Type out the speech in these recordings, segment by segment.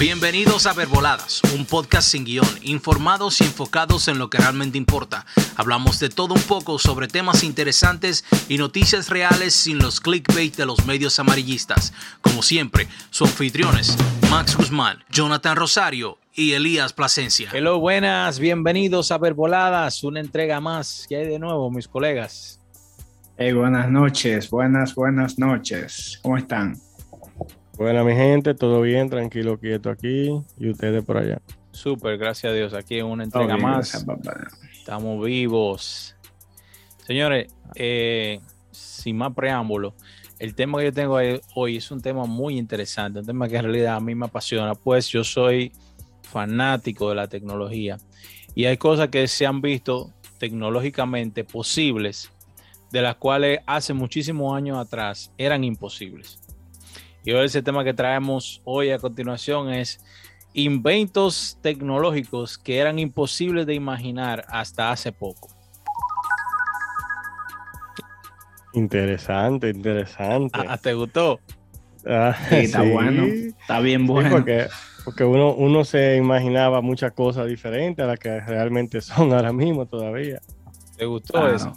Bienvenidos a Verboladas, un podcast sin guion, informados y enfocados en lo que realmente importa. Hablamos de todo un poco sobre temas interesantes y noticias reales sin los clickbait de los medios amarillistas. Como siempre, sus anfitriones, Max Guzmán, Jonathan Rosario y Elías Plasencia. Hello, buenas, bienvenidos a Verboladas, una entrega más. ¿Qué hay de nuevo, mis colegas? Hey, buenas noches, buenas, buenas noches. ¿Cómo están? Buena, mi gente, todo bien, tranquilo, quieto aquí y ustedes por allá. Súper, gracias a Dios. Aquí en una entrega bien, más. gracias, papá. Estamos vivos. Señores, eh, sin más preámbulo, el tema que yo tengo hoy es un tema muy interesante, un tema que en realidad a mí me apasiona, pues yo soy fanático de la tecnología y hay cosas que se han visto tecnológicamente posibles, de las cuales hace muchísimos años atrás eran imposibles. Y hoy ese tema que traemos hoy a continuación es inventos tecnológicos que eran imposibles de imaginar hasta hace poco. Interesante, interesante. Ah, ¿Te gustó? Ah, Sí, está sí. bueno, está bien Sí, bueno. porque porque uno, uno se imaginaba muchas cosas diferentes a las que realmente son ahora mismo todavía. ¿Te gustó eso?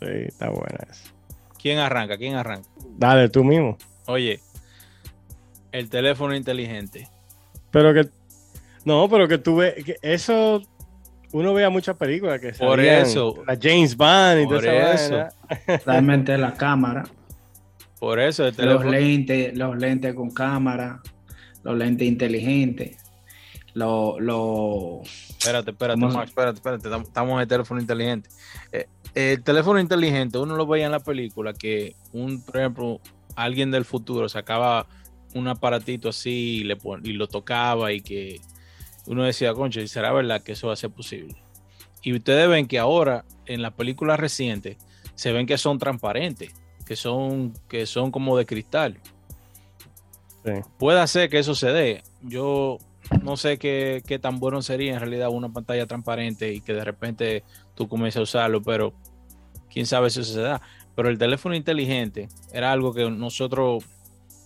Sí, está buena eso. ¿Quién arranca? ¿Quién arranca? Dale, tú mismo. Oye, el teléfono inteligente. Pero que. No, pero que tú ves. que eso. Uno vea muchas películas que Por salían, eso. La James Bond y Por esa eso. vaina. Realmente la cámara, Por eso el los teléfono. lentes, los lentes con cámara, los lentes inteligentes, los, los Espérate, espérate, ¿Cómo se- Max, espérate, espérate. tam- Estamos en el teléfono inteligente. Eh, el teléfono inteligente, uno lo veía en la película que, un, por ejemplo, alguien del futuro sacaba un aparatito así y, le y lo tocaba y que uno decía, concha, ¿y será verdad que eso va a ser posible? Y ustedes ven que ahora en las películas recientes se ven que son transparentes, que son, que son como de cristal. Sí. Puede ser que eso se dé. Yo no sé qué, qué tan bueno sería en realidad una pantalla transparente y que de repente tú comiences a usarlo, pero quién sabe si eso se da. Pero el teléfono inteligente era algo que nosotros,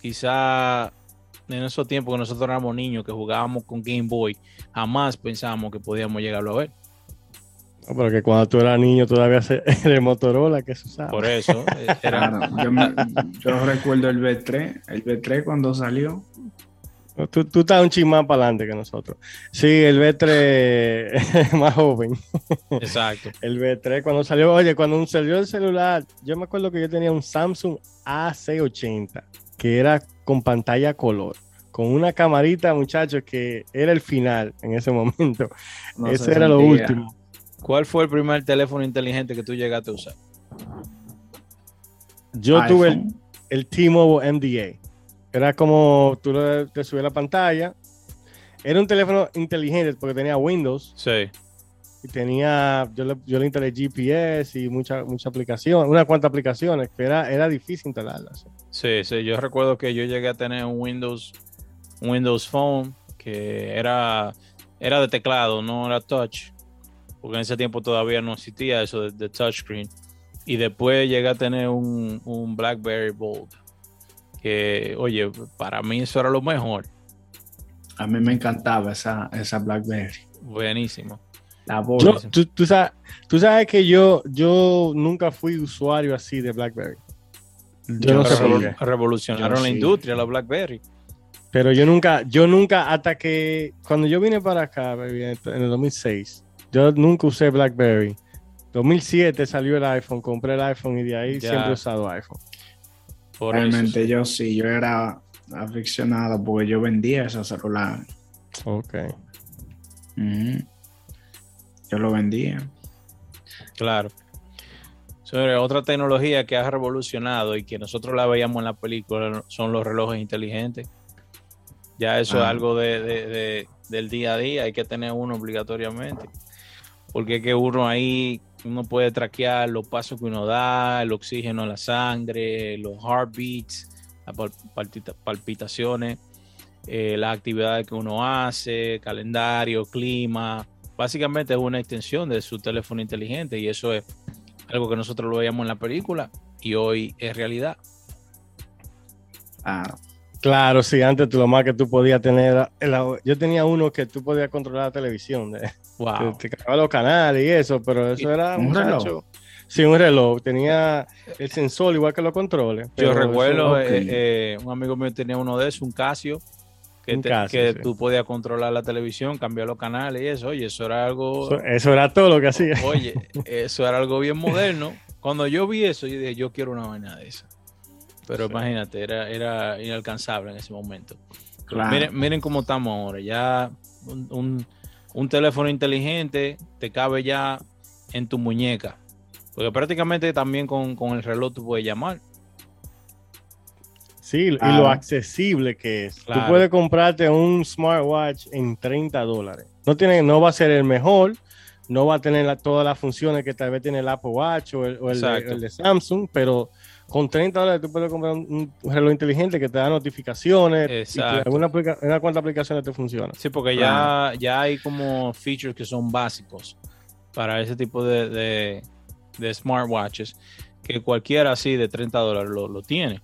quizá en esos tiempos que nosotros éramos niños, que jugábamos con Game Boy, jamás pensábamos que podíamos llegarlo a ver. No, pero que cuando tú eras niño todavía se- era el Motorola que se usaba. Por eso eh, era, claro, yo, me- yo recuerdo el B3, el B3 cuando salió, Tú, tú estás un chismán para adelante que nosotros. Sí, el B3 más joven. exacto. El B3 cuando salió, oye, cuando salió el celular, yo me acuerdo que yo tenía un Samsung A680 que era con pantalla color, con una camarita, muchachos, que era el final en ese momento. no Ese se era lo último. ¿Cuál fue el primer teléfono inteligente que tú llegaste a usar? Yo tuve el, el T-Mobile MDA. Era como tú le, te subías la pantalla. Era un teléfono inteligente porque tenía Windows Sí. Y tenía, yo le, yo le instalé GPS y muchas mucha aplicaciones, unas cuantas aplicaciones, que era, era difícil instalarlas. Sí, sí, yo recuerdo que yo llegué a tener un Windows, un Windows Phone que era, era de teclado, no era touch, porque en ese tiempo todavía no existía eso de, de touchscreen. Y después llegué a tener un, un BlackBerry Bold, que, oye, para mí eso era lo mejor, A mí me encantaba esa, esa BlackBerry. buenísimo. La voz. Yo, tú, tú sabes, tú sabes que yo, yo nunca fui usuario así de BlackBerry. Yo no sé. Revolucionaron Yo la sí. industria, la BlackBerry. Pero yo nunca, yo nunca, hasta que cuando yo vine para acá, baby, en el 2006, yo nunca usé BlackBerry. 2007 salió el iPhone, compré el iPhone y de ahí Ya. siempre he usado iPhone. Por eso, Realmente sí. yo sí, yo era aficionado porque yo vendía esos celulares. Ok. Yo lo vendía. Claro. Señores, otra tecnología que ha revolucionado y que nosotros la veíamos en la película son los relojes inteligentes. Ya eso es Ah. algo de, de- de- del día a día, hay que tener uno obligatoriamente. Porque es que uno ahí, uno puede traquear los pasos que uno da, el oxígeno en la sangre, los heartbeats, las pal- palpita- palpitaciones, eh, las actividades que uno hace, calendario, clima. Básicamente es una extensión de su teléfono inteligente y eso es algo que nosotros lo veíamos en la película y hoy es realidad. Claro. Claro, sí, antes tú, lo más que tú podías tener, yo tenía uno que tú podías controlar la televisión, de, wow. te, te los canales y eso, pero eso era un muchacho. Sí, un reloj. Tenía el sensor igual que los controles. Yo recuerdo, eh, eh, un amigo mío tenía uno de esos, un Casio, que, que tú podías controlar la televisión, cambiar los canales y eso. Oye, eso era algo... Eso, era todo lo que hacía. Oye, eso era algo bien moderno. Cuando yo vi eso, yo dije, yo quiero una vaina de esa. Pero imagínate, era, era inalcanzable en ese momento. Miren, miren cómo estamos ahora. Ya un, un teléfono inteligente te cabe ya en tu muñeca porque prácticamente también con, el reloj tú puedes llamar. Sí, y lo accesible que es. Tú puedes comprarte un smartwatch en 30 dólares. No, tiene, no va a ser el mejor, no va a tener todas las funciones que tal vez tiene el Apple Watch o el, de, Samsung, pero con 30 dólares tú puedes comprar un, reloj inteligente que te da notificaciones Exacto. y una, una cuantas aplicaciones te funcionan. Sí, porque ya, ya hay como features que son básicos para ese tipo de de smartwatches que cualquiera así de 30 dólares lo, tiene.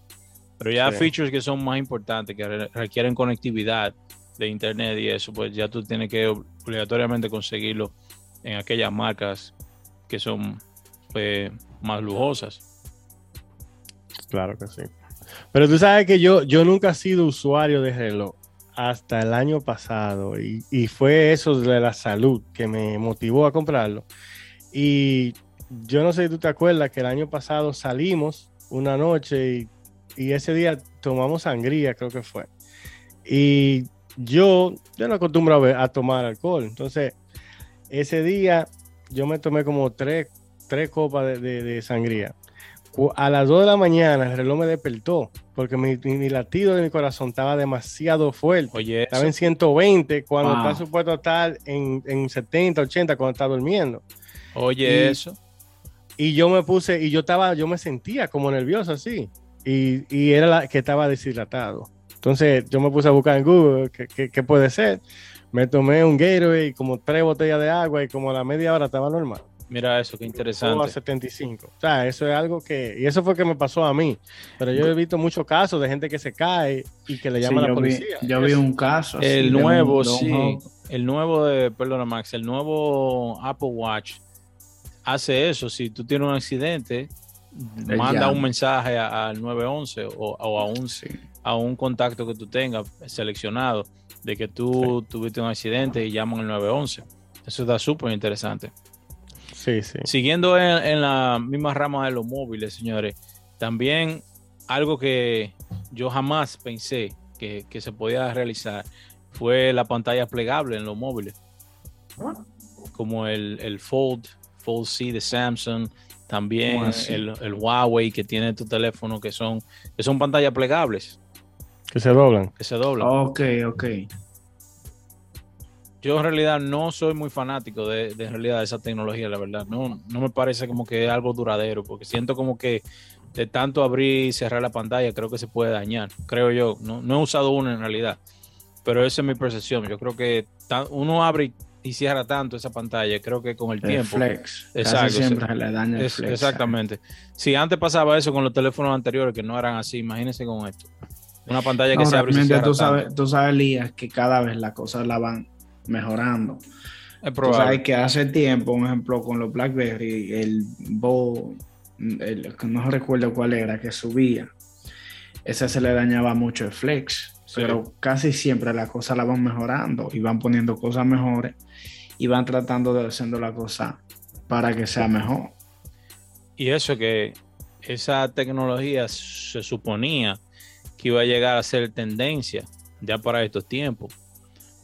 Pero ya features que son más importantes, que requieren conectividad de internet y eso, pues ya tú tienes que obligatoriamente conseguirlo en aquellas marcas que son pues, más lujosas. Claro que sí. Pero tú sabes que yo, yo nunca he sido usuario de reloj hasta el año pasado y, y fue eso de la salud que me motivó a comprarlo. Y yo no sé si tú te acuerdas que el año pasado salimos una noche y, ese día tomamos sangría, creo que fue. Y yo, yo no acostumbro a, tomar alcohol. Entonces, ese día yo me tomé como tres, tres copas de, sangría. A las 2 de la mañana el reloj me despertó porque mi, latido de mi corazón estaba demasiado fuerte. Oye, estaba en 120 cuando está supuesto estar en, en 70, 80 cuando está durmiendo. Oye, eso. Y yo me puse, y yo estaba, yo me sentía como nervioso así. Y, y era la que estaba deshidratado. Entonces yo me puse a buscar en Google qué, qué, puede ser. Me tomé un Gatorade y como tres botellas de agua y como a la media hora estaba normal. Mira eso, qué interesante. a 75. O sea, eso es algo que. Y eso fue que me pasó a mí. Pero yo he visto muchos casos de gente que se cae y que le llama a la policía. yo vi un caso. El nuevo, sí. El nuevo de, perdona Max, el nuevo Apple Watch hace eso. Si tú tienes un accidente, manda un mensaje al 911 o, a, un, a un contacto que tú tengas seleccionado de que tú tuviste un accidente y llaman al 911. Eso está súper interesante. Sí, sí. Siguiendo en, la misma rama de los móviles, señores, también algo que yo jamás pensé que, se podía realizar fue la pantalla plegable en los móviles. Como el, el Fold Fold C de Samsung, también el, Huawei que tiene tu teléfono, que son, que son pantallas plegables. Que se doblan. Que se doblan. Ok, ok. Yo en realidad no soy muy fanático de, de realidad de esa tecnología, la verdad. No, no me parece como que es algo duradero, porque siento como que de tanto abrir y cerrar la pantalla, creo que se puede dañar, creo yo. No, no he usado una en realidad, pero esa es mi percepción. Yo creo que uno abre y cierra tanto esa pantalla, creo que con el, tiempo. Flex. Exacto. siempre se le daña el flex. Exactamente. Si antes pasaba eso con los teléfonos anteriores que no eran así, imagínense con esto. Una pantalla que se abre y cierra tú sabes, tú sabes, Lías, que cada vez las cosas la van mejorando. Es probable. Tú sabes que hace tiempo, un ejemplo, con los BlackBerry, el Bo, no recuerdo cuál era, que subía, ese se le dañaba mucho el flex pero casi siempre las cosas la van mejorando y van poniendo cosas mejores y van tratando de haciendo la cosa para que sea mejor. Y eso que esa tecnología se suponía que iba a llegar a ser tendencia ya para estos tiempos,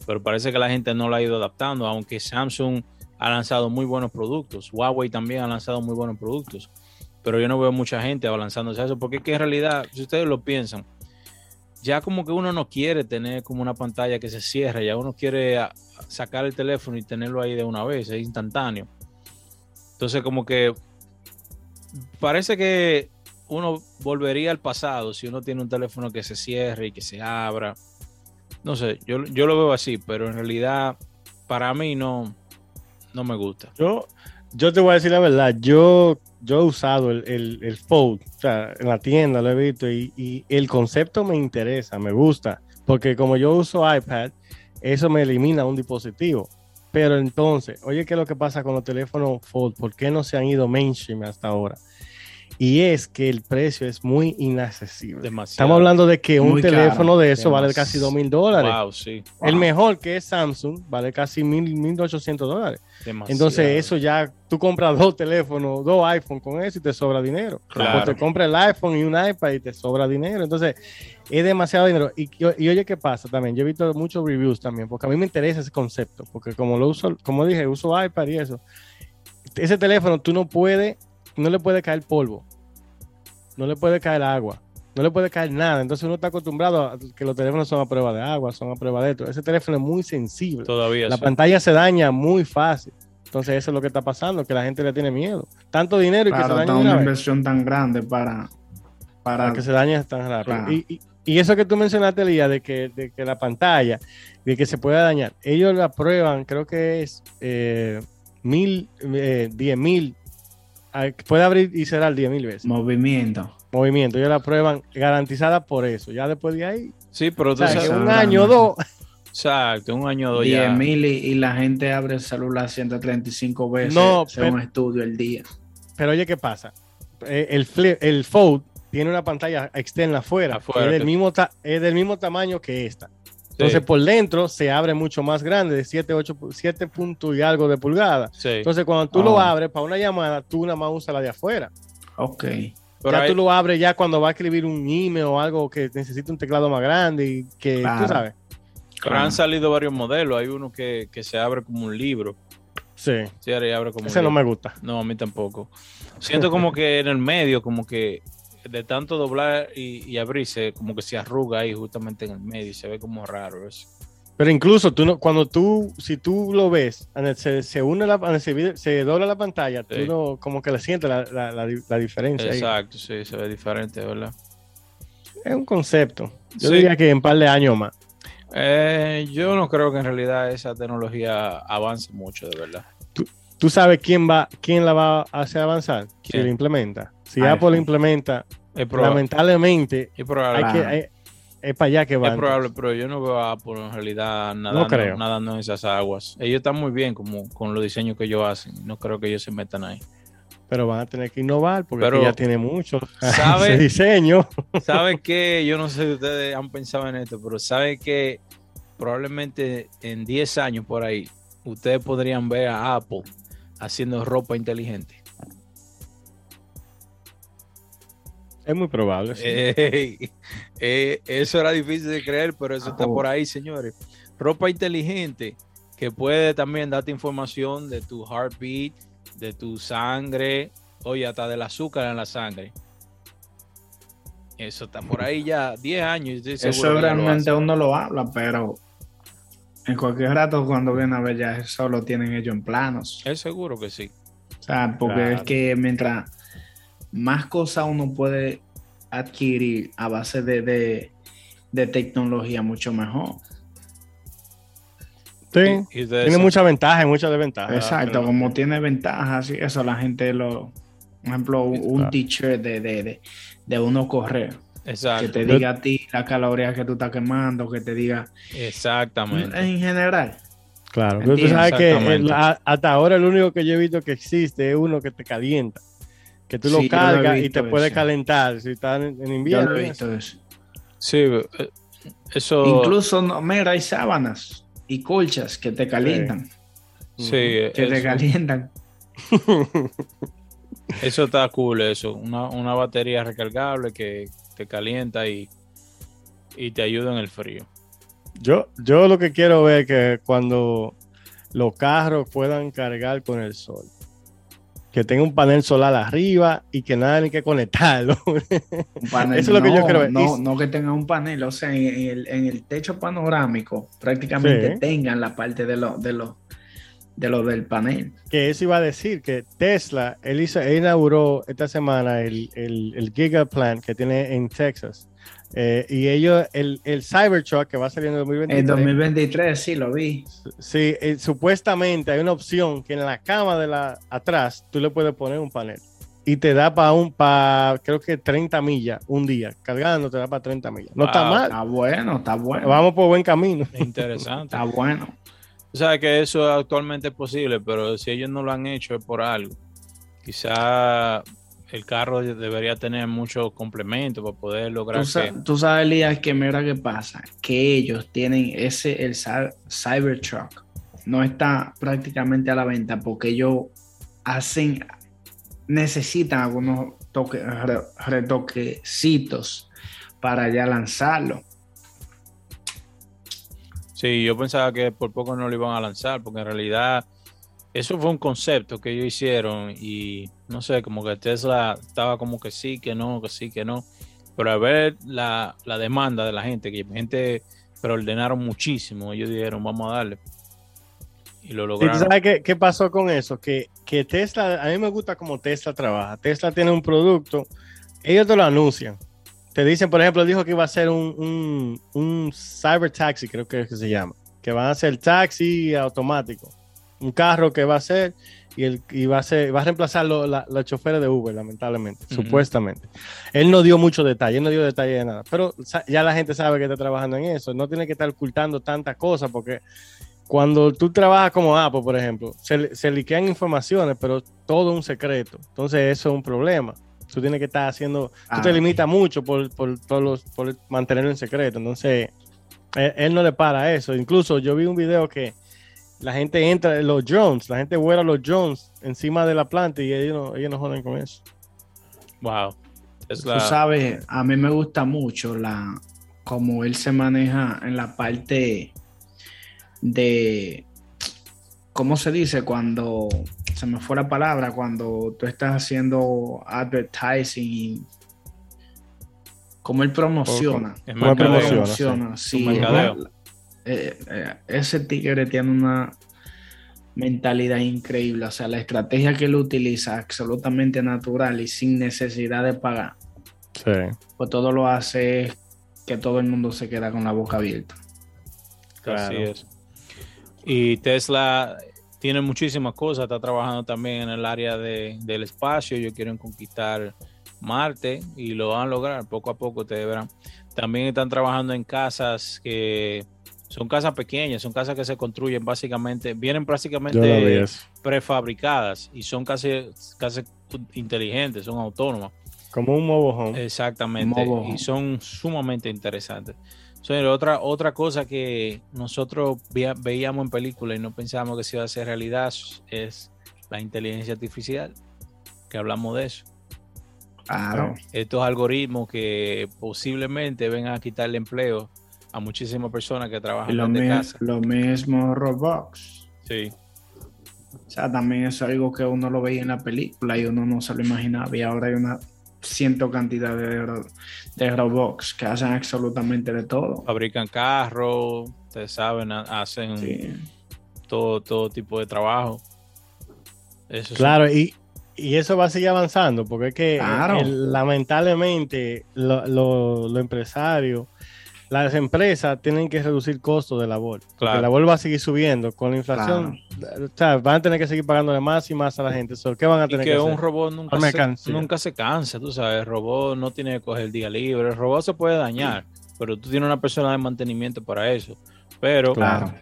pero parece que la gente no la ha ido adaptando, aunque Samsung ha lanzado muy buenos productos, Huawei también ha lanzado muy buenos productos, pero yo no veo mucha gente avanzándose a eso, porque es que en realidad, si ustedes lo piensan, ya como que uno no quiere tener como una pantalla que se cierre, ya uno quiere sacar el teléfono y tenerlo ahí de una vez, es instantáneo. Entonces como que parece que uno volvería al pasado si uno tiene un teléfono que se cierre y que se abra. No sé, yo, yo lo veo así, pero en realidad para mí no, no me gusta. Yo, Yo te voy a decir la verdad, yo, yo he usado el, el, el Fold, o sea, en la tienda lo he visto y, y el concepto me interesa, me gusta, porque como yo uso iPad, eso me elimina un dispositivo. Pero entonces, oye, ¿qué es lo que pasa con los teléfonos Fold? ¿Por qué no se han ido mainstream hasta ahora? Y es que el precio es muy inaccesible. Demasiado. Estamos hablando de que un Muy caro, teléfono de eso vale casi dos mil dólares. Wow, sí. El mejor que es Samsung vale casi mil, mil ochocientos dólares. Demasiado. Entonces, eso ya tú compras dos teléfonos, dos iPhone con eso y te sobra dinero. Claro. O te compras el iPhone y un iPad y te sobra dinero. Entonces, es demasiado dinero. Y, y oye, ¿qué pasa también? Yo he visto muchos reviews también, porque a mí me interesa ese concepto, porque como lo uso, como dije, uso iPad y eso. Ese teléfono tú no puedes, no le puede caer polvo, no le puede caer agua, no le puede caer nada. Entonces uno está acostumbrado a que los teléfonos son a prueba de agua, son a prueba de esto. Ese teléfono es muy sensible. Todavía La sí. pantalla se daña muy fácil. Entonces eso es lo que está pasando, que la gente le tiene miedo. Tanto dinero y que se de una vez, inversión tan grande para, para, para que se dañe tan rápido. Claro. Y, y- y eso que tú mencionaste, Lía, de que, de que la pantalla, de que se pueda dañar, ellos la prueban, creo que es eh, mil, eh, diez mil, puede abrir y cerrar diez mil veces. movimiento. Movimiento, ellos la prueban garantizada por eso. Ya después de ahí, Sí, pero o tú sea, sabes- un año o dos, Exacto, un año o dos 10 ya. mil y, y la gente abre el celular 135 veces No, según pero- estudio el día. Pero oye, ¿qué pasa? Eh, el, flip- el Fold tiene una pantalla externa afuera, Afuera, que es, del mismo ta- es del mismo tamaño que esta. Entonces, Sí, por dentro se abre mucho más grande, de 7, 8, 7 puntos y algo de pulgada. sí. Entonces, cuando tú lo Oh. abres para una llamada, tú nada más usas la de afuera. Ok. Pero ya hay- tú lo abres ya cuando va a escribir un email o algo que necesita un teclado más grande y que Claro. tú sabes. pero han salido varios modelos. Hay uno que, que se abre como un libro. Sí, ya abre como ese un no libro. me gusta. No, a mí tampoco. Siento como que en el medio, como que de tanto doblar y, y abrirse, como que se arruga ahí justamente en el medio y se ve como raro eso. Pero incluso tú no, cuando tú, si tú lo ves, se, se une la, se, dobla la pantalla, tú no, como que le sientes la, la- la di- la diferencia. ahí. Exacto, sí, se ve diferente, ¿verdad? Es un concepto. Yo Sí. diría que en un par de años más. Eh, yo no creo que en realidad esa tecnología avance mucho, de verdad. ¿Tú sabes quién va, quién la va a hacer avanzar? Si ¿Quién? la implementa. Si iPhone. Apple implementa, Es lamentablemente Es probable, hay que, hay- es para allá que va. es probable, pero yo no veo a Apple en realidad nadando, creo. nadando en esas aguas. Ellos están muy bien como con los diseños que ellos hacen. No creo que ellos se metan ahí. Pero van a tener que innovar porque Pero, ya tiene mucho ¿sabe? ese diseño. ¿Saben qué? Yo no sé si ustedes han pensado en esto, pero ¿saben que probablemente en 10 años por ahí ustedes podrían ver a Apple haciendo ropa inteligente? Es muy probable. sí. Eh, eso era difícil de creer, pero eso está Oh. por ahí, señores. Ropa inteligente que puede también darte información de tu heartbeat, de tu sangre, oye, hasta del azúcar en la sangre. Eso está por ahí ya 10 años. Eso lo realmente uno lo habla, pero en cualquier rato cuando viene a ver ya eso lo tienen ellos en planos. Es seguro que sí. O sea, porque Claro. es que mientras más cosas uno puede adquirir a base de, de, de tecnología, mucho mejor. Sí. Tiene muchas ventajas y muchas desventajas. Exacto, como tiene ventajas y eso la gente lo... Por ejemplo, un, t-shirt de, de, de, de uno correr, que Exacto. te diga a ti la caloría que tú estás quemando, que te diga Exactamente. en general. Claro. Pero tú sabes que el- a- hasta ahora el único que yo he visto que existe es uno que te calienta. Que tú Sí, lo cargas y te puede calentar si estás en, en Yo invierno. lo he visto eso. Sí, eh, eso. Incluso, no, mira, hay sábanas y colchas que te calientan. sí, Que te calientan. Eso está cool, eso. Una, una batería recargable que te calienta y, y te ayuda en el frío. Yo, yo lo que quiero ver es que cuando los carros puedan cargar con el sol, que tenga un panel solar arriba y que nada ni que conectarlo. Un panel. Eso es lo que yo ver. No, no que tenga un panel, o sea, en, el, en el techo panorámico prácticamente Sí. tengan la parte de lo, de lo, de lo del panel. que eso iba a decir que Tesla, él, hizo- él inauguró esta semana el, el, el Giga Plant que tiene en Texas. Eh, y ellos, el, el Cybertruck que va a salir en 2023. En 2023 sí lo vi. Sí, eh, supuestamente hay una opción que en la cama de la atrás tú le puedes poner un panel y te da para un, para creo que 30 millas un día. Cargando te da para 30 millas. No está Wow. mal. Está bueno, está bueno. Vamos por buen camino. Interesante. Está bueno. O sea que eso actualmente es posible, pero si ellos no lo han hecho es por algo. Quizá el carro de- debería tener muchos complementos para poder lograr Tú, sa- que... tú sabes, Elías, que mira qué pasa. Que ellos tienen ese, el Cy- Cybertruck. No está prácticamente a la venta porque ellos hacen, necesitan algunos toque- re- retoquecitos para ya lanzarlo. Sí, yo pensaba que por poco no lo iban a lanzar, porque en realidad eso fue un concepto que ellos hicieron y no sé, como que Tesla estaba como que sí, que no, que sí, que no. Pero al ver la, la demanda de la gente, que la gente preordenaron muchísimo, ellos dijeron, vamos a darle. Y lo ¿Y tú lograron. sabes qué, qué pasó con eso? Que, que Tesla, a mí me gusta cómo Tesla trabaja. Tesla tiene un producto, ellos te lo anuncian. Te dicen, por ejemplo, dijo que iba a ser un, un, un cyber taxi, creo que es que se llama. Que van a ser taxi automático. Un carro que va a ser y, el, y va a ser, va a reemplazar la- los choferes de Uber, lamentablemente, supuestamente. Él no dio mucho detalle, él no dio detalle de nada. Pero ya la gente sabe que está trabajando en eso. No tiene que estar ocultando tantas cosas porque cuando tú trabajas como Apple, por ejemplo, se, se liquean informaciones, pero todo un secreto. Entonces, eso es un problema. Tú tienes que estar haciendo, tú Ah. te limitas mucho por, por, todos los- por mantenerlo en secreto. Entonces, él, él no le para eso. Incluso yo vi un video que la gente entra en los drones, la gente vuela los drones encima de la planta y ellos no, ellos no joden con eso. Wow. Tú sabes, a mí me gusta mucho la cómo él se maneja en la parte de ¿cómo se dice? Cuando se me fue la palabra, cuando tú estás haciendo advertising y cómo él promociona. ¿Cómo mercadeo. promociona? Promociona, sí. Eh, eh, ese tigre tiene una mentalidad increíble. O sea, la estrategia que él utiliza absolutamente natural y sin necesidad de pagar. Sí. Pues todo lo hace que todo el mundo se queda con la boca abierta. Así Claro. es. Y Tesla tiene muchísimas cosas, está trabajando también en el área de- del espacio, ellos quieren conquistar Marte y lo van a lograr poco a poco, ustedes verán. También están trabajando en casas que son casas pequeñas, son casas que se construyen básicamente, vienen prácticamente prefabricadas y son casi, casi inteligentes, son autónomas. Como un mobile home. Exactamente. Mobo. Y son sumamente interesantes. Señor, otra, otra cosa que nosotros veíamos en película y no pensábamos que se iba a hacer realidad es la inteligencia artificial, que hablamos de eso. Claro. Estos algoritmos que posiblemente vengan a quitarle empleo a muchísimas personas que trabajan lo, desde casa. lo mismo Roblox. Sí, O sea, también es algo que uno lo veía en la película y uno no se lo imaginaba. Y ahora hay una ciento cantidad de, de robots que hacen absolutamente de todo. fabrican carros, ustedes saben, ha- hacen Sí. todo, todo tipo de trabajo. Eso sí. Claro, y, y eso va a seguir avanzando, porque es que Claro. eh, el- lamentablemente lo- lo- los empresarios, las empresas tienen que reducir costos de labor. Claro. La labor va a seguir subiendo. Con la inflación, o sea, van a tener que seguir pagándole más y más a la gente. So, ¿Qué van a Y tener que que, un hacer? robot nunca se, nunca se cansa, tú sabes, el robot no tiene que coger día libre, el robot se puede dañar, pero tú tienes una persona de mantenimiento para eso. Pero, Claro.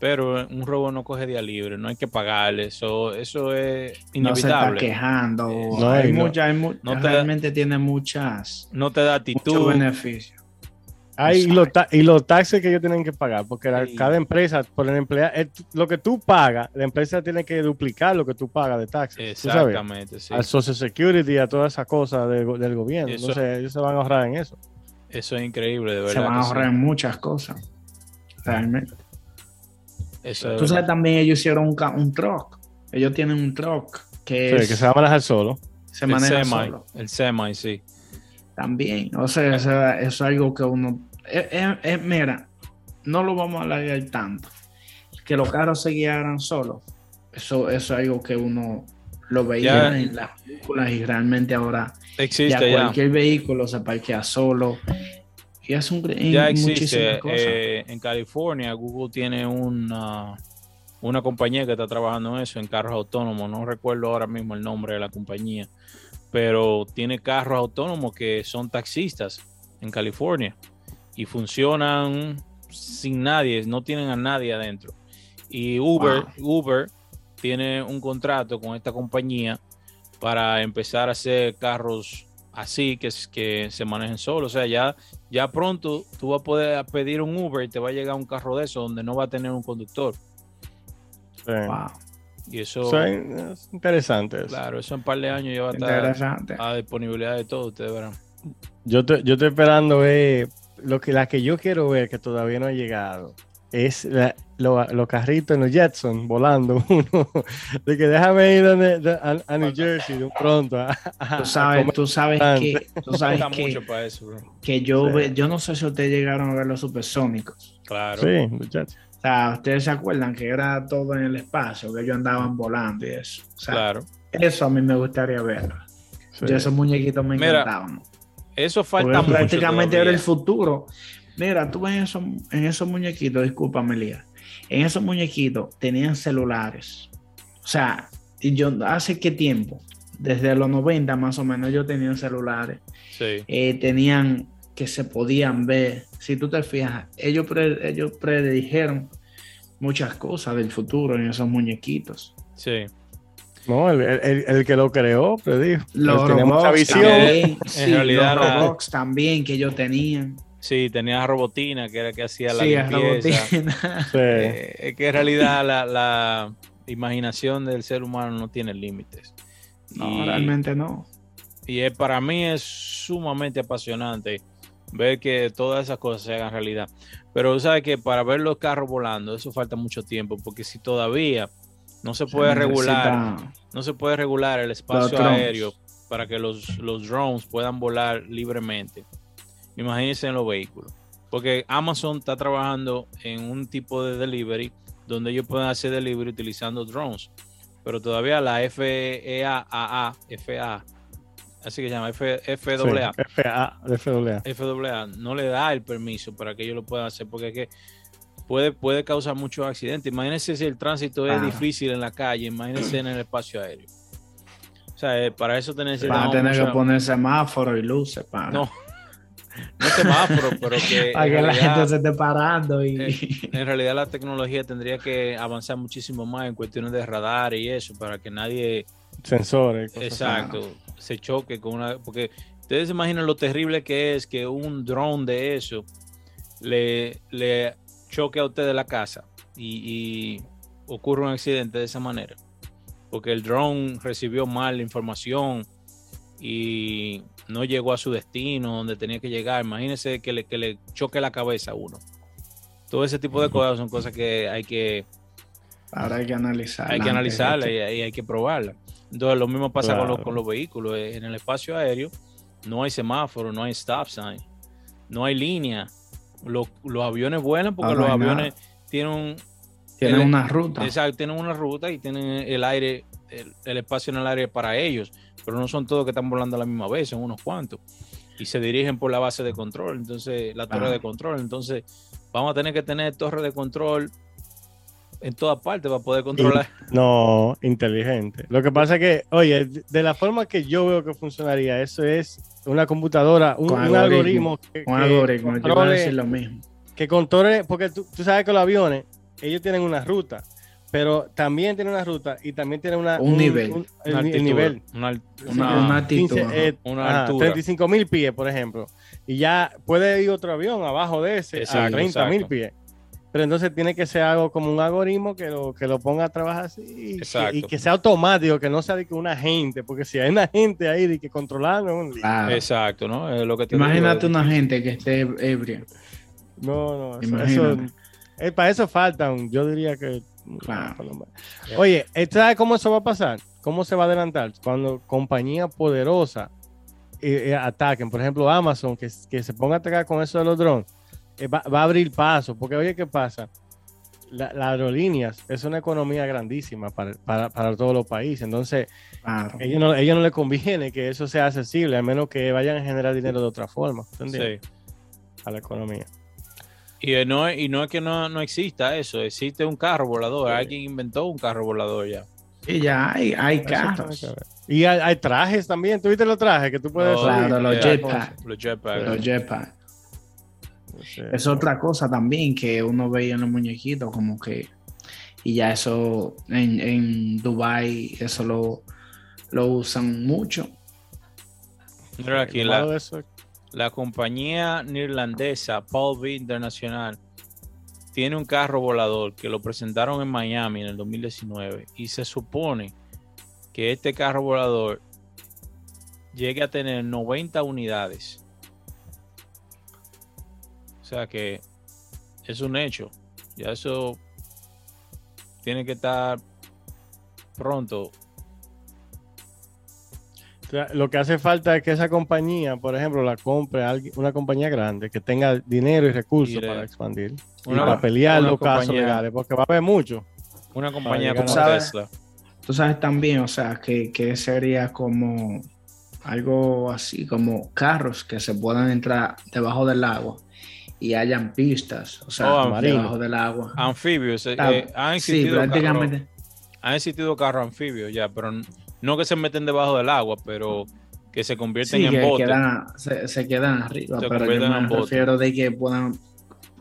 pero un robot no coge día libre, no hay que pagarle, eso, eso es No se está inevitable. quejando. No, hay y no- mucha- hay mu- no te- realmente tiene muchas no te da muchos actitud, beneficios. Ay, y, los y los taxes que ellos tienen que pagar, porque la- Sí. cada empresa, por el empleado, eh, lo que tú pagas, la empresa tiene que duplicar lo que tú pagas de taxes. exactamente, sí. Al Social Security, a todas esas cosas del, go- del gobierno. Eso- Entonces, ellos se van a ahorrar en eso. Eso es increíble, de verdad. Se van a ahorrar en muchas cosas. Realmente. Eso Tú sabes, verdad. también ellos hicieron un, un truck. Ellos tienen un truck que, Sí, es- que se va a manejar solo. se el maneja semi, solo. el semi, sí. También. O sea, eso, eso es algo que uno. eh, eh, eh, mira, no lo vamos a alargar tanto. Que los carros se guiaran solos. Eso, eso es algo que uno lo veía Ya. en las películas y realmente ahora ya Existe ya. cualquier vehículo se parquea solo. y hace un, Ya existe. cosas. eh, en California, Google tiene una, una compañía que está trabajando en eso, en carros autónomos. No recuerdo ahora mismo el nombre de la compañía, pero tiene carros autónomos que son taxistas en California y funcionan sin nadie, no tienen a nadie adentro. Y Uber, Uber tiene un contrato con esta compañía para empezar a hacer carros así que, se manejen solos. O sea, ya, ya pronto tú vas a poder pedir un Uber y te va a llegar un carro de eso donde no va a tener un conductor. Sí. Wow, Y eso, Eso es, es interesante. eso. claro, eso en un par de años ya va a estar a disponibilidad de todo, ustedes verán. Yo, te- yo estoy esperando ver lo que, la que yo quiero ver que todavía no ha llegado. Es la- lo- los carritos en los Jetson volando uno. De que déjame ir donde- de- a, a New Jersey de un pronto. a- a- Tú sabes, tú sabes que, tú sabes que, mucho para eso, bro. que yo, Sí. yo no sé si ustedes llegaron a ver los supersónicos. Claro. Sí, muchachos. O sea, ustedes se acuerdan que era todo en el espacio, que ellos andaban volando y eso. O sea, Claro. eso a mí me gustaría verlo. Sí. Yo esos muñequitos me Mira, encantaban. Eso falta Porque mucho prácticamente era todavía. el futuro. Mira, tú ves en esos, en esos muñequitos, discúlpame, Lía. En esos muñequitos tenían celulares. O sea, y yo hace qué tiempo, desde los 90 más o menos, ellos tenían celulares. Sí, Eh, tenían que se podían ver. Si tú te fijas, ellos, pre- ellos predijeron muchas cosas del futuro en esos muñequitos. sí. No, el, el- el que lo creó, predijo. Los tenía mucha robots visión. también, sí, realidad los robots también que ellos tenían. Sí, tenía a Robotina, que era que hacía la Sí, limpieza. robotina. Sí. Eh, es que en realidad la, la imaginación del ser humano no tiene límites. No, Y- realmente no. Y es, para mí es sumamente apasionante ver que todas esas cosas se hagan realidad. Pero sabes que para ver los carros volando, eso falta mucho tiempo, porque si todavía no se puede Se regular, no se puede regular el espacio aéreo para que los, los drones puedan volar libremente. Imagínense en los vehículos. Porque Amazon está trabajando en un tipo de delivery donde ellos pueden hacer delivery utilizando drones. Pero todavía la E FAA, FA, así que se llama F, FAA, Sí, FA, de FAA. FAA no le da el permiso para que ellos lo puedan hacer porque es que puede, puede causar muchos accidentes. Imagínense si el tránsito es difícil en la calle, imagínense en el espacio aéreo. O sea, eh, para eso te Van a tener que poner semáforos y luces para, No, no semáforo, pero que para que la gente se esté parando y eh, en realidad la tecnología tendría que avanzar muchísimo más en cuestiones de radar y eso para que nadie Sensores. exacto. Se choque con una porque ustedes se imaginan lo terrible que es que un drone de eso le, le choque a usted de la casa y, y ocurre un accidente de esa manera. Porque el drone recibió mal la información y no llegó a su destino donde tenía que llegar. Imagínense que le, que le choque la cabeza a uno. Todo ese tipo de cosas son cosas que hay que ahora hay que analizar. hay que analizarla y, hay que probarla. Entonces, lo mismo pasa con, los, con los vehículos. Eh, En el espacio aéreo no hay semáforo, no hay stop sign, no hay línea. Los, los aviones vuelan porque Ah, no los aviones tienen, Tienen el- una ruta. exacto, tienen una ruta y tienen el aire, el, el espacio en el aire para ellos, pero no son todos que están volando a la misma vez, son unos cuantos. Y se dirigen por la base de control, entonces la torre de control. Entonces, vamos a tener que tener torre de control en todas partes para poder controlar. No, inteligente. Lo que pasa es que, oye, de la forma que yo veo que funcionaría, eso es una computadora, un, Con un algoritmo. algoritmo que, Un que algoritmo, yo iba a controle- decir lo mismo. que controle, porque tú, tú sabes que los aviones, ellos tienen una ruta, pero también tienen una ruta y también tienen una, Un nivel, el, Una el altitud, nivel. una al- Una, una- una actitud. 15, ajá. eh, Una ajá, altura. 35 mil pies, por ejemplo. Y ya puede ir otro avión abajo de ese Exacto, a 30 mil pies. Pero entonces tiene que ser algo como un algoritmo que lo, que lo ponga a trabajar así y que, Exacto. y que sea automático, que no sea de que una gente, porque si hay una gente ahí de que. Claro. Exacto, ¿no? Es lo que te Imagínate digo, una gente que esté ebria. no, no, eso, Imagínate. eso- eh, para eso faltan, yo diría que. Claro. Oye, ¿eh, ¿sabes cómo eso va a pasar? ¿Cómo se va a adelantar? Cuando compañías poderosas eh, eh, ataquen, por ejemplo, Amazon, que, que se ponga a atacar con eso de los drones, va, va a abrir paso, porque oye, ¿qué pasa? La- las aerolíneas es una economía grandísima para, para, para todos los países, entonces Claro. ellos no, ellos no les conviene que eso sea accesible, a menos que vayan a generar dinero de otra forma. ¿entendés? Sí. a la economía. Y eh, no, y no es que no, no exista eso, existe un carro volador, alguien inventó un carro volador ya. Y ya hay, hay carros. Y hay, hay trajes también. ¿Tú viste los trajes que tú puedes claro, los yeah, jetpack. Los jetpack. Los jetpack. Sí. Es otra cosa también que uno veía en los muñequitos, como que. Y ya eso en, en Dubai eso lo, lo usan mucho. Mira aquí, la, la compañía neerlandesa Paul B Internacional tiene un carro volador que lo presentaron en Miami en el 2019 y se supone que este carro volador llegue a tener 90 unidades. O sea que es un hecho. Ya eso tiene que estar pronto. lo que hace falta es que esa compañía, por ejemplo, la compre alguien- una compañía grande que tenga dinero y recursos Mire, para expandir. y para pelear los casos legales, porque va a haber mucho. Una compañía como a- Tesla. Tú sabes también, o sea, que, que sería como algo así, como carros que se puedan entrar debajo del agua y hayan pistas, o sea, Oh, debajo del agua. Anfibios. eh, Ah, eh, han sí, existido carros- prácticamente. han existido carros anfibios ya, pero no que se meten debajo del agua, pero que se convierten Sí, en que botes. quedan, se, se quedan arriba, Se pero yo me en bote. de que puedan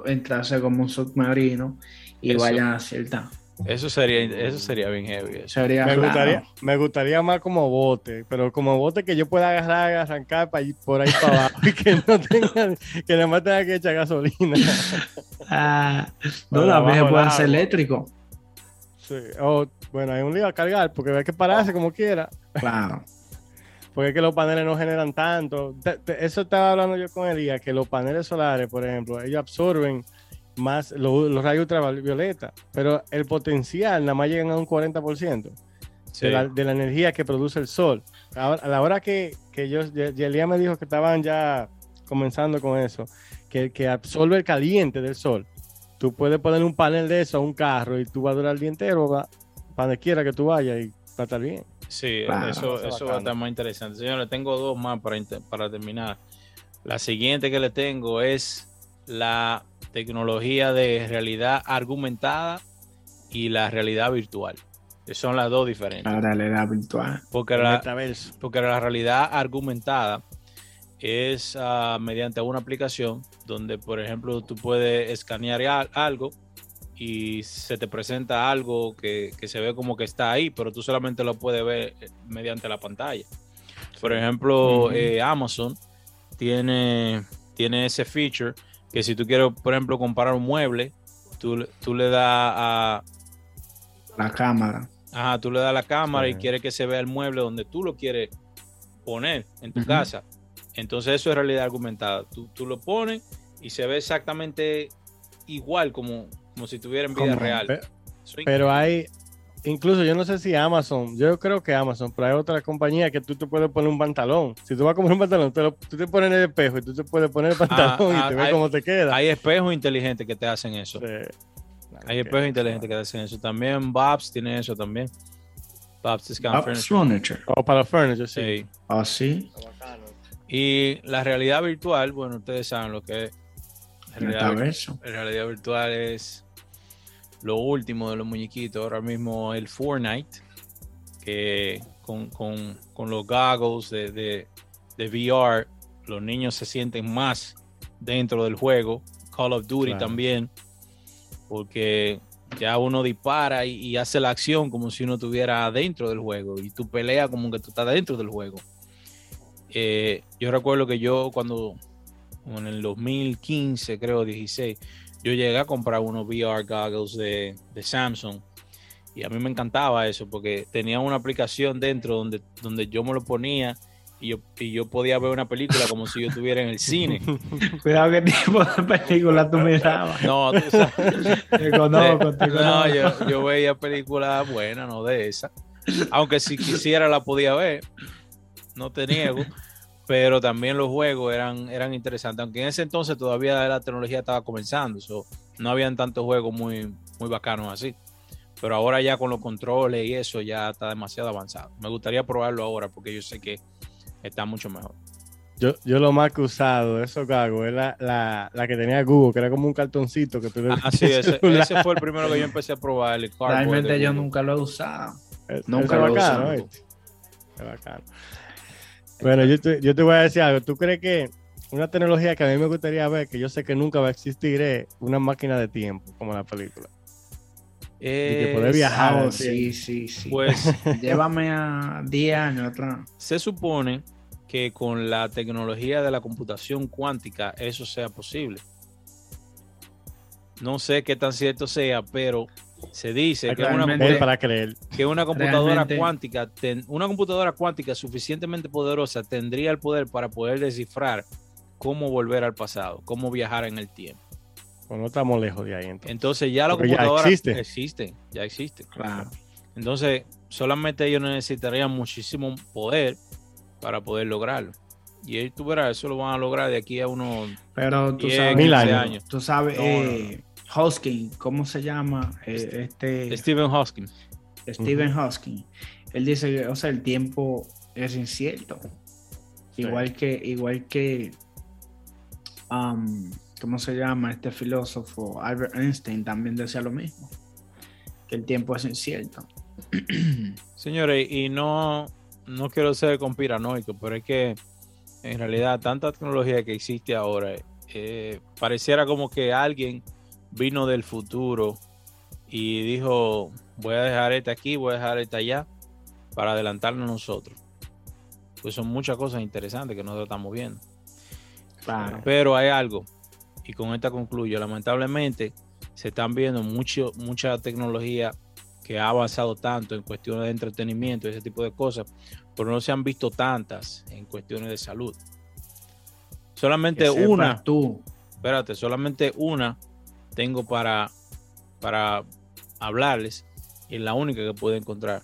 entrarse como un submarino y Eso. vayan a cierta. Eso sería, eso sería bien heavy. eso. Sería Me gustaría, me gustaría más como bote, pero como bote que yo pueda agarrar y arrancar pa- por ahí para abajo y que no tenga, que nada más tenga que echar gasolina. Ah, no, Para también abajo puede ser eléctrico. Sí. O, bueno, hay un lío a cargar porque hay que pararse como quiera. Claro. Porque es que los paneles no generan tanto. Te- te- eso estaba hablando yo con Elías, que los paneles solares, por ejemplo, ellos absorben más lo- los rayos ultravioleta, pero el potencial nada más llegan a un 40% Sí. de, la, de la energía que produce el sol. Ahora- a la hora que, que yo, y- y Elías me dijo que estaban ya comenzando con eso, que, que absorbe el caliente del sol. Tú puedes poner un panel de eso a un carro y tú vas a durar el día entero, va, para donde quiera que tú vayas y va a estar bien. Sí, Claro. eso, Eso eso va a estar más interesante. Señores, tengo dos más para, para terminar. La siguiente que le tengo es la tecnología de realidad argumentada y la realidad virtual. Son las dos diferentes. La realidad virtual. Porque la, porque la realidad argumentada es ah, mediante una aplicación donde, por ejemplo, tú puedes escanear al- algo y se te presenta algo que, que se ve como que está ahí, pero tú solamente lo puedes ver eh, mediante la pantalla. Por ejemplo, eh, Amazon tiene, tiene ese feature que si tú quieres, por ejemplo, comparar un mueble, tú, tú le das a, La cámara. Ajá, tú le das la cámara y quieres que se vea el mueble donde tú lo quieres poner en tu casa. Entonces eso es realidad argumentada. Tú, tú lo pones y se ve exactamente igual como, como si estuviera en vida Como- real. Pero hay, incluso yo no sé si Amazon, yo creo que Amazon, pero hay otra compañía que tú te puedes poner un pantalón. Si tú vas a comprar un pantalón, te lo- tú te pones en el espejo y tú te puedes poner el pantalón ah, y te ves hay- cómo te queda. Hay espejos inteligentes que te hacen eso. Sí. Hay espejos inteligentes que te hacen eso. También Bob's tiene eso también. Bob's Discount Furniture. Furniture. O para los furniture, sí. Sí. ¿Ah, sí? Y la realidad virtual, bueno, ustedes saben lo que es. Realidad realidad virtual es lo último de los muñequitos. Ahora mismo el Fortnite, que con, con- con los goggles de, de- de VR, los niños se sienten más dentro del juego. Call of Duty Claro. también, porque ya uno dispara y, y hace la acción como si uno estuviera dentro del juego y tú peleas como que tú estás dentro del juego. Eh, yo recuerdo que yo cuando en el 2015, creo 16, yo llegué a comprar unos VR goggles de, de Samsung y a mí me encantaba eso porque tenía una aplicación dentro donde, donde yo me lo ponía y yo, y yo podía ver una película como si yo estuviera en el cine. Cuidado qué tipo de película tú mirabas. No, tú sabes, Te conozco, te no, yo, yo veía películas buenas, no de esa. Aunque si quisiera la podía ver, no te niego. Pero también los juegos eran, eran interesantes. Aunque en ese entonces todavía la tecnología estaba comenzando. so, no habían tantos juegos muy, muy bacanos así. Pero ahora ya con los controles y eso ya está demasiado avanzado. Me gustaría probarlo ahora porque yo sé que está mucho mejor. Yo, yo lo más que he usado, eso cago, es la, la, la que tenía Google, que era como un cartoncito que tú le Ah, sí, ese, ese fue el primero que yo empecé a probar. El Realmente de yo nunca lo he usado. Es- Nunca lo he bacano, usado. ¿oíste? Es bacano. Bueno, yo te, yo te voy a decir algo. ¿Tú crees que una tecnología que a mí me gustaría ver, que yo sé que nunca va a existir, es una máquina de tiempo, como la película? que poder Es- viajar. Ah, sí. sí, sí, sí. Pues Llévame a 10 años atrás. se supone que con la tecnología de la computación cuántica eso sea posible. No sé qué tan cierto sea, pero se dice que una, Realmente- Ver compu- para creer. que una computadora Realmente- cuántica, ten- una computadora cuántica suficientemente poderosa tendría el poder para poder descifrar cómo volver al pasado, cómo viajar en el tiempo. Pues no estamos lejos de ahí. Entonces. Entonces ya la Porque ya computadora existe. existe, ya existe. Claro. Entonces, solamente ellos necesitarían muchísimo poder para poder lograrlo. Y ahí tú verás, eso lo van a lograr de aquí a unos Pero tú 10, sabes, Mil 15 años. tú sabes, No, no, eh, Hoskin, ¿cómo se llama? Eh, este Stephen Hawking. Stephen Hoskin. Él dice que, o sea, el tiempo es incierto. Sí. Igual que, igual que, um, ¿cómo se llama? Este filósofo, Albert Einstein, también decía lo mismo. Que el tiempo es incierto. Señores, y no, no quiero ser conspiranoico, pero es que en realidad tanta tecnología que existe ahora, eh, pareciera como que alguien vino del futuro y dijo, voy a dejar esta aquí, voy a dejar esta allá, para adelantarnos nosotros. Pues son muchas cosas interesantes que nosotros estamos viendo. Claro. Pero hay algo, y con esta concluyo, lamentablemente se están viendo mucho, mucha tecnología que ha avanzado tanto en cuestiones de entretenimiento y ese tipo de cosas, pero no se han visto tantas en cuestiones de salud. Solamente una, Tú. espérate, solamente una tengo para, para hablarles es la única que puedo encontrar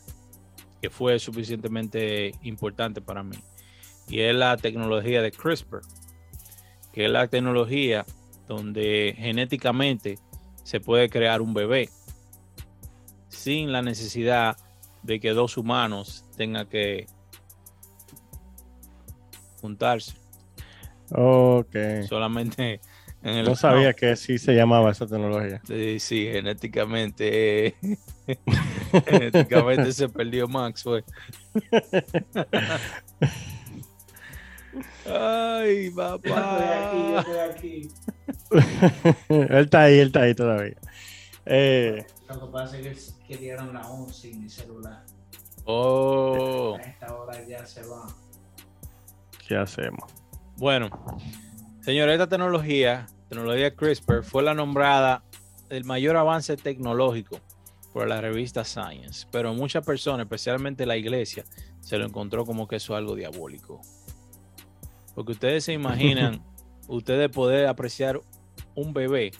que fue suficientemente importante para mí. Y es la tecnología de CRISPR, que es la tecnología donde genéticamente se puede crear un bebé sin la necesidad de que dos humanos tengan que juntarse. Ok. Solamente en el No sabía que sí se llamaba esa tecnología. Sí, sí, genéticamente. eh, genéticamente se perdió Max, fue. Ay, papá. él está ahí, él está ahí todavía. Eh, Lo que pasa es que, que dieron la 11 en mi celular. Oh, A esta hora ya se va. ¿Qué hacemos? bueno, señores, esta tecnología, tecnología CRISPR, fue la nombrada el mayor avance tecnológico por la revista Science, pero muchas personas, especialmente la iglesia, se lo encontró como que eso es algo diabólico. Porque ustedes se imaginan, ustedes poder apreciar un bebé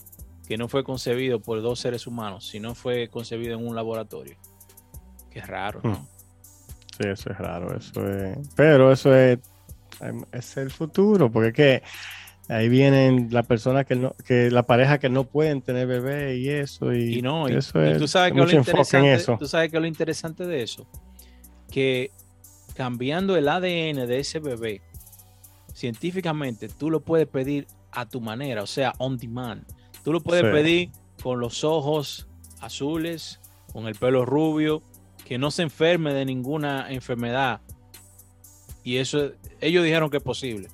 que no fue concebido por dos seres humanos, sino fue concebido en un laboratorio. Qué raro, ¿no? Sí, eso es raro, eso es. Pero eso es, es el futuro, porque es que ahí vienen las personas que no, que la pareja que no pueden tener bebé y eso y, Y no, y, eso y es tú sabes hay que lo enfoque en interesante, eso. tú sabes que lo interesante de eso, que cambiando el ADN de ese bebé, científicamente tú lo puedes pedir a tu manera, o sea, on demand. Tú lo puedes Sí. pedir con los ojos azules, con el pelo rubio, que no se enferme de ninguna enfermedad. Y eso, ellos dijeron que es posible.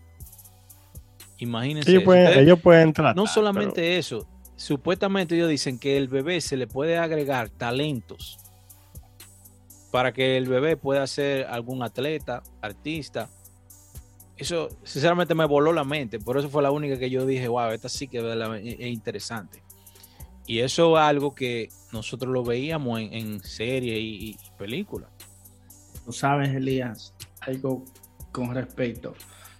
Imagínense. ellos, pueden, Ustedes- ellos pueden tratar. no solamente pero- eso, supuestamente ellos dicen que el bebé se le puede agregar talentos para que el bebé pueda ser algún atleta, artista. Eso sinceramente me voló la mente, por eso fue la única que yo dije, wow, esta sí que es es es interesante. Y eso es algo que nosotros lo veíamos en, en series y, y películas. Tú sabes, Elías, algo con respecto.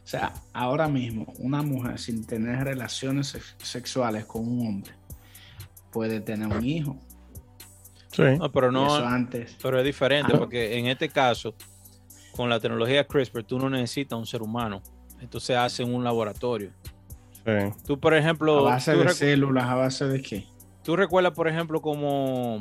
O sea, ahora mismo, una mujer sin tener relaciones sex- sexuales con un hombre puede tener un hijo. Sí. No, pero no, eso antes. pero es diferente Ah. porque en este caso, con la tecnología CRISPR, tú no necesitas un ser humano. Entonces hacen un laboratorio. sí. Tú, por A ejemplo, base tú, de células, a base de qué? tú recuerdas, por ejemplo, como,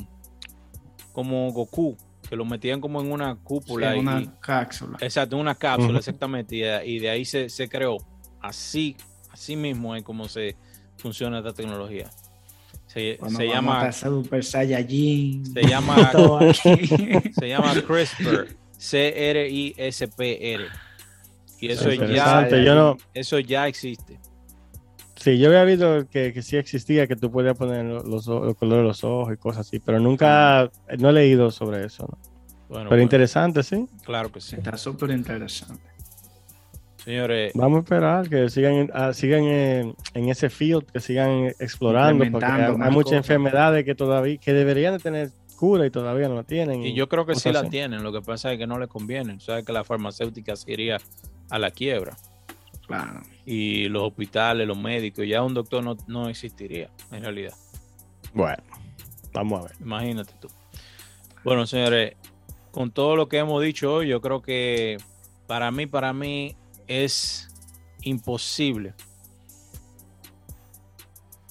como Goku que lo metían como en una cúpula. Sí, y- una y- cápsula. exacto, una cápsula, exactamente. Y de, y de ahí se, se creó. Así, así mismo es como se funciona esta tecnología. Se, llama, Super Saiyajin. se llama, se llama CRISPR, C-R-I-S-P-R. Y eso ya, Interesante, yo no, eso ya existe. Sí, yo había visto que, que sí existía, que tú podías poner los, los, o- los colores de los ojos y cosas así, pero nunca, no he leído sobre eso, ¿no? Bueno, Pero bueno, interesante, sí. claro que sí. Está súper interesante. Señores, Vamos a esperar que sigan, ah, sigan en, en ese field, que sigan explorando, porque hay, hay muchas cosas. enfermedades que todavía, que deberían de tener cura y todavía no la tienen. y yo creo que sí la así. tienen, lo que pasa es que no les conviene. Sabes que la farmacéutica se iría a la quiebra Claro. Y los hospitales, los médicos, ya un doctor no, no existiría en realidad. Bueno, vamos a ver. Imagínate tú. Bueno, señores, con todo lo que hemos dicho hoy, yo creo que para mí, para mí es imposible.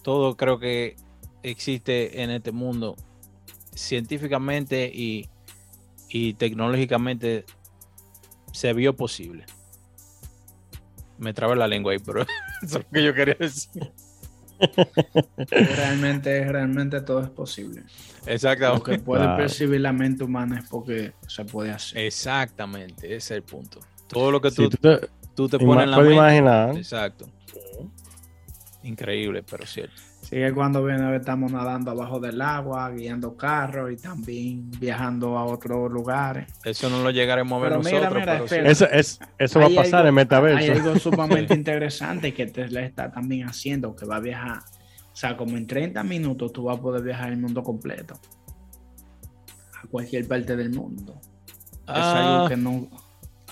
Todo creo que existe en este mundo científicamente y, y tecnológicamente se vio posible. Me trabé la lengua ahí, pero eso es lo que yo quería decir. Realmente, realmente todo es posible. Lo Exactamente. que puede Claro. percibir la mente humana es porque se puede hacer. Exactamente, ese es el punto. Todo lo que tú, tú te, tú te ima- pones en la puedes mente. imaginar, Exacto. Increíble, pero cierto. Así que cuando viene a ver, estamos nadando abajo del agua, guiando carros y también viajando a otros lugares. Eso no lo llegaremos a ver Pero nosotros, mira, pero sí. eso, es, eso va a pasar algo- en metaverso. Hay algo sumamente interesante que Tesla está también haciendo, que va a viajar. O sea, como en 30 minutos tú vas a poder viajar el mundo completo. A cualquier parte del mundo. Es Ah, algo que no...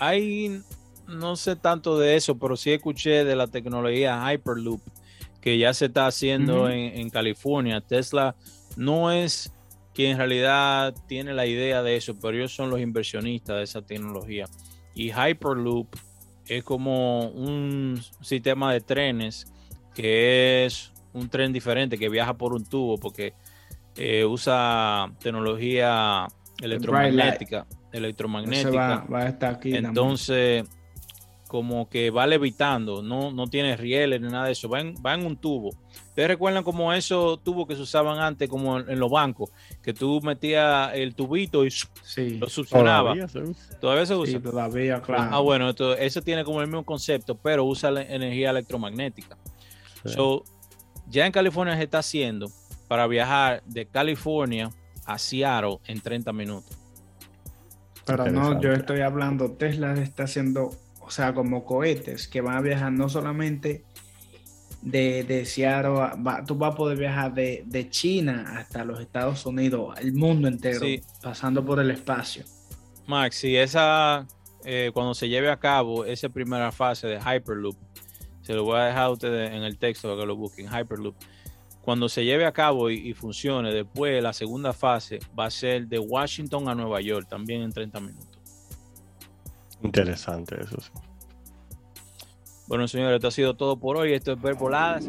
hay, no sé tanto de eso, pero sí escuché de la tecnología Hyperloop que ya se está haciendo en, en California. Tesla no es quien en realidad tiene la idea de eso, pero ellos son los inversionistas de esa tecnología. Y Hyperloop es como un sistema de trenes que es un tren diferente que viaja por un tubo porque eh, usa tecnología electromagnética, electromagnética. va, va a estar aquí. también. Como que va levitando, no, no tiene rieles ni nada de eso, va en, va en un tubo. Ustedes recuerdan como esos tubos que se usaban antes, como en, en los bancos, que tú metías el tubito y Sí, lo succionaba. Todavía se usa. Todavía se usa. sí, todavía, claro. Ah, bueno, eso tiene como el mismo concepto, pero usa la energía electromagnética. Sí. So, ya en California se está haciendo para viajar de California a Seattle en 30 minutos. Pero no, yo estoy hablando, Tesla está haciendo, sea, como cohetes que van a viajar no solamente de, de Seattle, va- tú vas a poder viajar de, de China hasta los Estados Unidos, el mundo entero, Sí. pasando por el espacio. Max, si esa, eh, cuando se lleve a cabo esa primera fase de Hyperloop, se lo voy a dejar a ustedes en el texto para que lo busquen, Hyperloop. Cuando se lleve a cabo y, y funcione, después la segunda fase va a ser de Washington a Nueva York, también en 30 minutos. Interesante eso sí. Bueno, señores, esto ha sido todo por hoy. Esto es Ver Voladas.